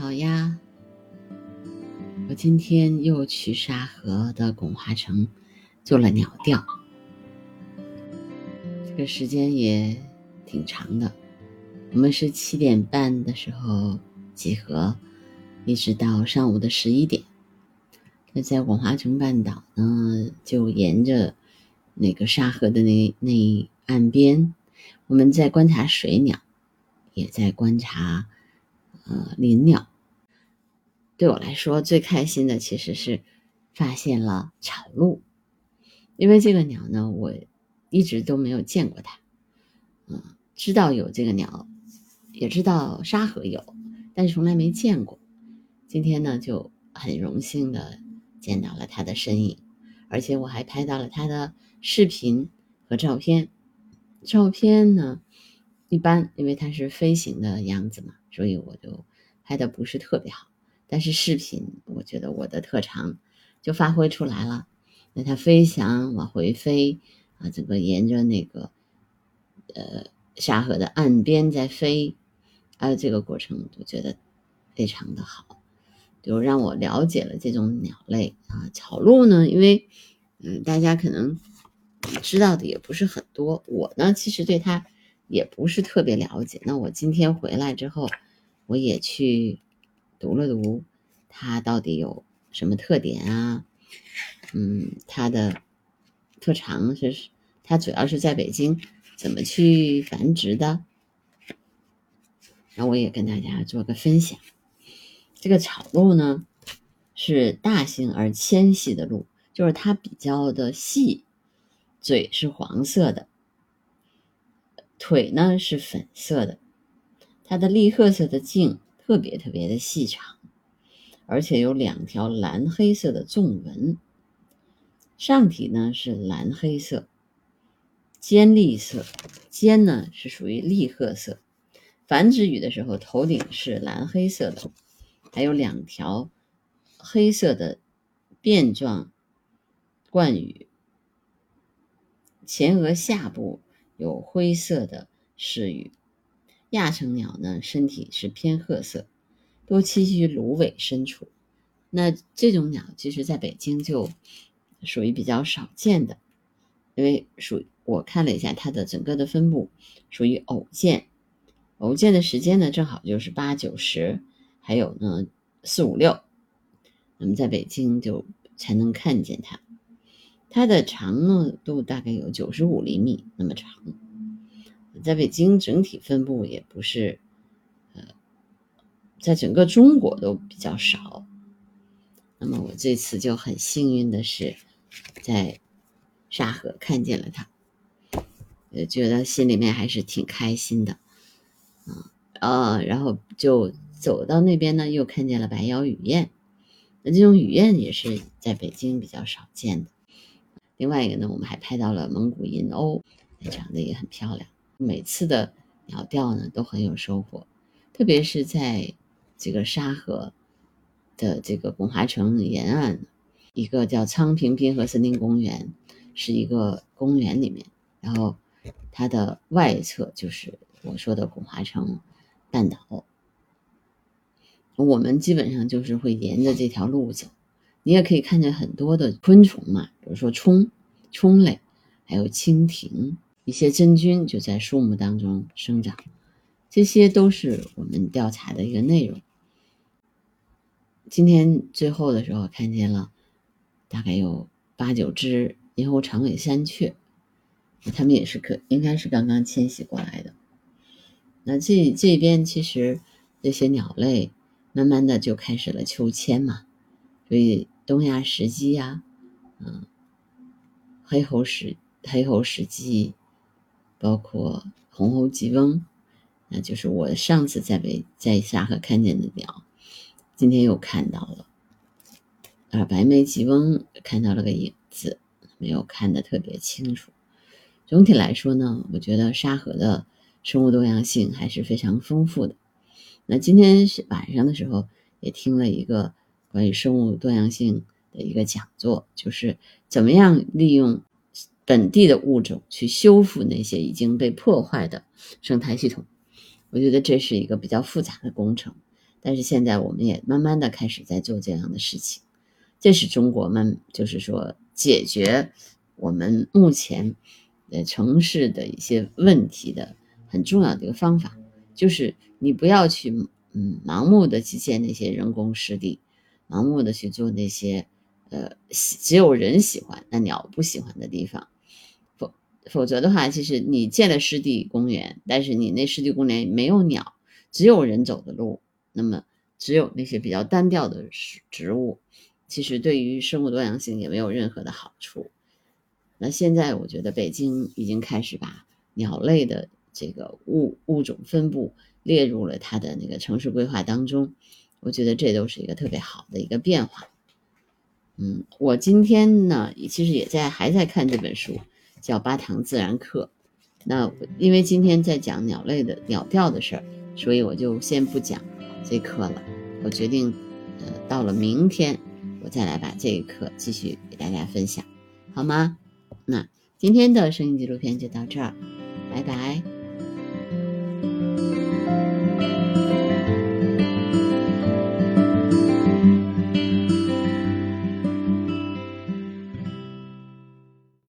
好呀！我今天又去沙河的拱华城做了鸟调，这个时间也挺长的。我们是七点半的时候集合，一直到上午的十一点。那在巩华城半岛呢，就沿着那个沙河的那那岸边，我们在观察水鸟，也在观察。呃，林鸟对我来说最开心的其实是发现了草鹭，因为这个鸟呢，我一直都没有见过它。嗯，知道有这个鸟，也知道沙河有，但是从来没见过。今天呢，就很荣幸的见到了它的身影，而且我还拍到了它的视频和照片。照片呢？一般，因为它是飞行的样子嘛，所以我就拍的不是特别好。但是视频，我觉得我的特长就发挥出来了。那它飞翔往回飞啊，整个沿着那个呃沙河的岸边在飞，还啊，这个过程我觉得非常的好，就让我了解了这种鸟类啊。草鹭呢，因为嗯大家可能知道的也不是很多，我呢其实对它。也不是特别了解。那我今天回来之后，我也去读了读，它到底有什么特点啊？嗯，它的特长是，它主要是在北京怎么去繁殖的？那我也跟大家做个分享。这个草鹿呢，是大型而纤细的鹿，就是它比较的细，嘴是黄色的。腿呢是粉色的，它的栗褐色的颈特别特别的细长，而且有两条蓝黑色的纵纹。上体呢是蓝黑色，尖栗色，尖呢是属于栗褐色。繁殖羽的时候，头顶是蓝黑色的，还有两条黑色的辫状冠羽，前额下部。有灰色的饰羽，亚成鸟呢，身体是偏褐色，多栖息于芦苇深处。那这种鸟其实在北京就属于比较少见的，因为属我看了一下它的整个的分布，属于偶见。偶见的时间呢，正好就是八九十，还有呢四五六，那么在北京就才能看见它。它的长度大概有九十五厘米那么长，在北京整体分布也不是，呃，在整个中国都比较少。那么我这次就很幸运的是，在沙河看见了它，也，觉得心里面还是挺开心的，啊啊，然后就走到那边呢，又看见了白腰雨燕，那这种雨燕也是在北京比较少见的。另外一个呢，我们还拍到了蒙古银鸥，长得也很漂亮。每次的鸟调呢都很有收获，特别是在这个沙河的这个拱华城沿岸，一个叫昌平滨河森林公园，是一个公园里面，然后它的外侧就是我说的拱华城半岛。我们基本上就是会沿着这条路走。你也可以看见很多的昆虫嘛，比如说虫、虫类，还有蜻蜓，一些真菌就在树木当中生长，这些都是我们调查的一个内容。今天最后的时候看见了，大概有八九只银喉长尾山雀，它们也是可应该是刚刚迁徙过来的。那这这边其实这些鸟类慢慢的就开始了秋迁嘛。所以东亚石鸡呀，嗯，黑喉石黑喉石鸡，包括红喉吉翁，那就是我上次在北在沙河看见的鸟，今天又看到了。啊，白眉吉翁看到了个影子，没有看得特别清楚。总体来说呢，我觉得沙河的生物多样性还是非常丰富的。那今天是晚上的时候也听了一个。关于生物多样性的一个讲座，就是怎么样利用本地的物种去修复那些已经被破坏的生态系统。我觉得这是一个比较复杂的工程，但是现在我们也慢慢的开始在做这样的事情，这是中国们就是说解决我们目前呃城市的一些问题的很重要的一个方法，就是你不要去嗯盲目的去建那些人工湿地，盲目的去做那些呃只有人喜欢那鸟不喜欢的地方。否否则的话，其实你建了湿地公园，但是你那湿地公园没有鸟，只有人走的路，那么只有那些比较单调的植物，其实对于生物多样性也没有任何的好处。那现在我觉得北京已经开始把鸟类的这个物物种分布列入了它的那个城市规划当中，我觉得这都是一个特别好的一个变化。嗯，我今天呢，其实也在还在看这本书。叫八堂自然课，那因为今天在讲鸟类的鸟调的事儿，所以我就先不讲这课了。我决定，呃，到了明天我再来把这一课继续给大家分享，好吗？那今天的声音纪录片就到这儿，拜拜。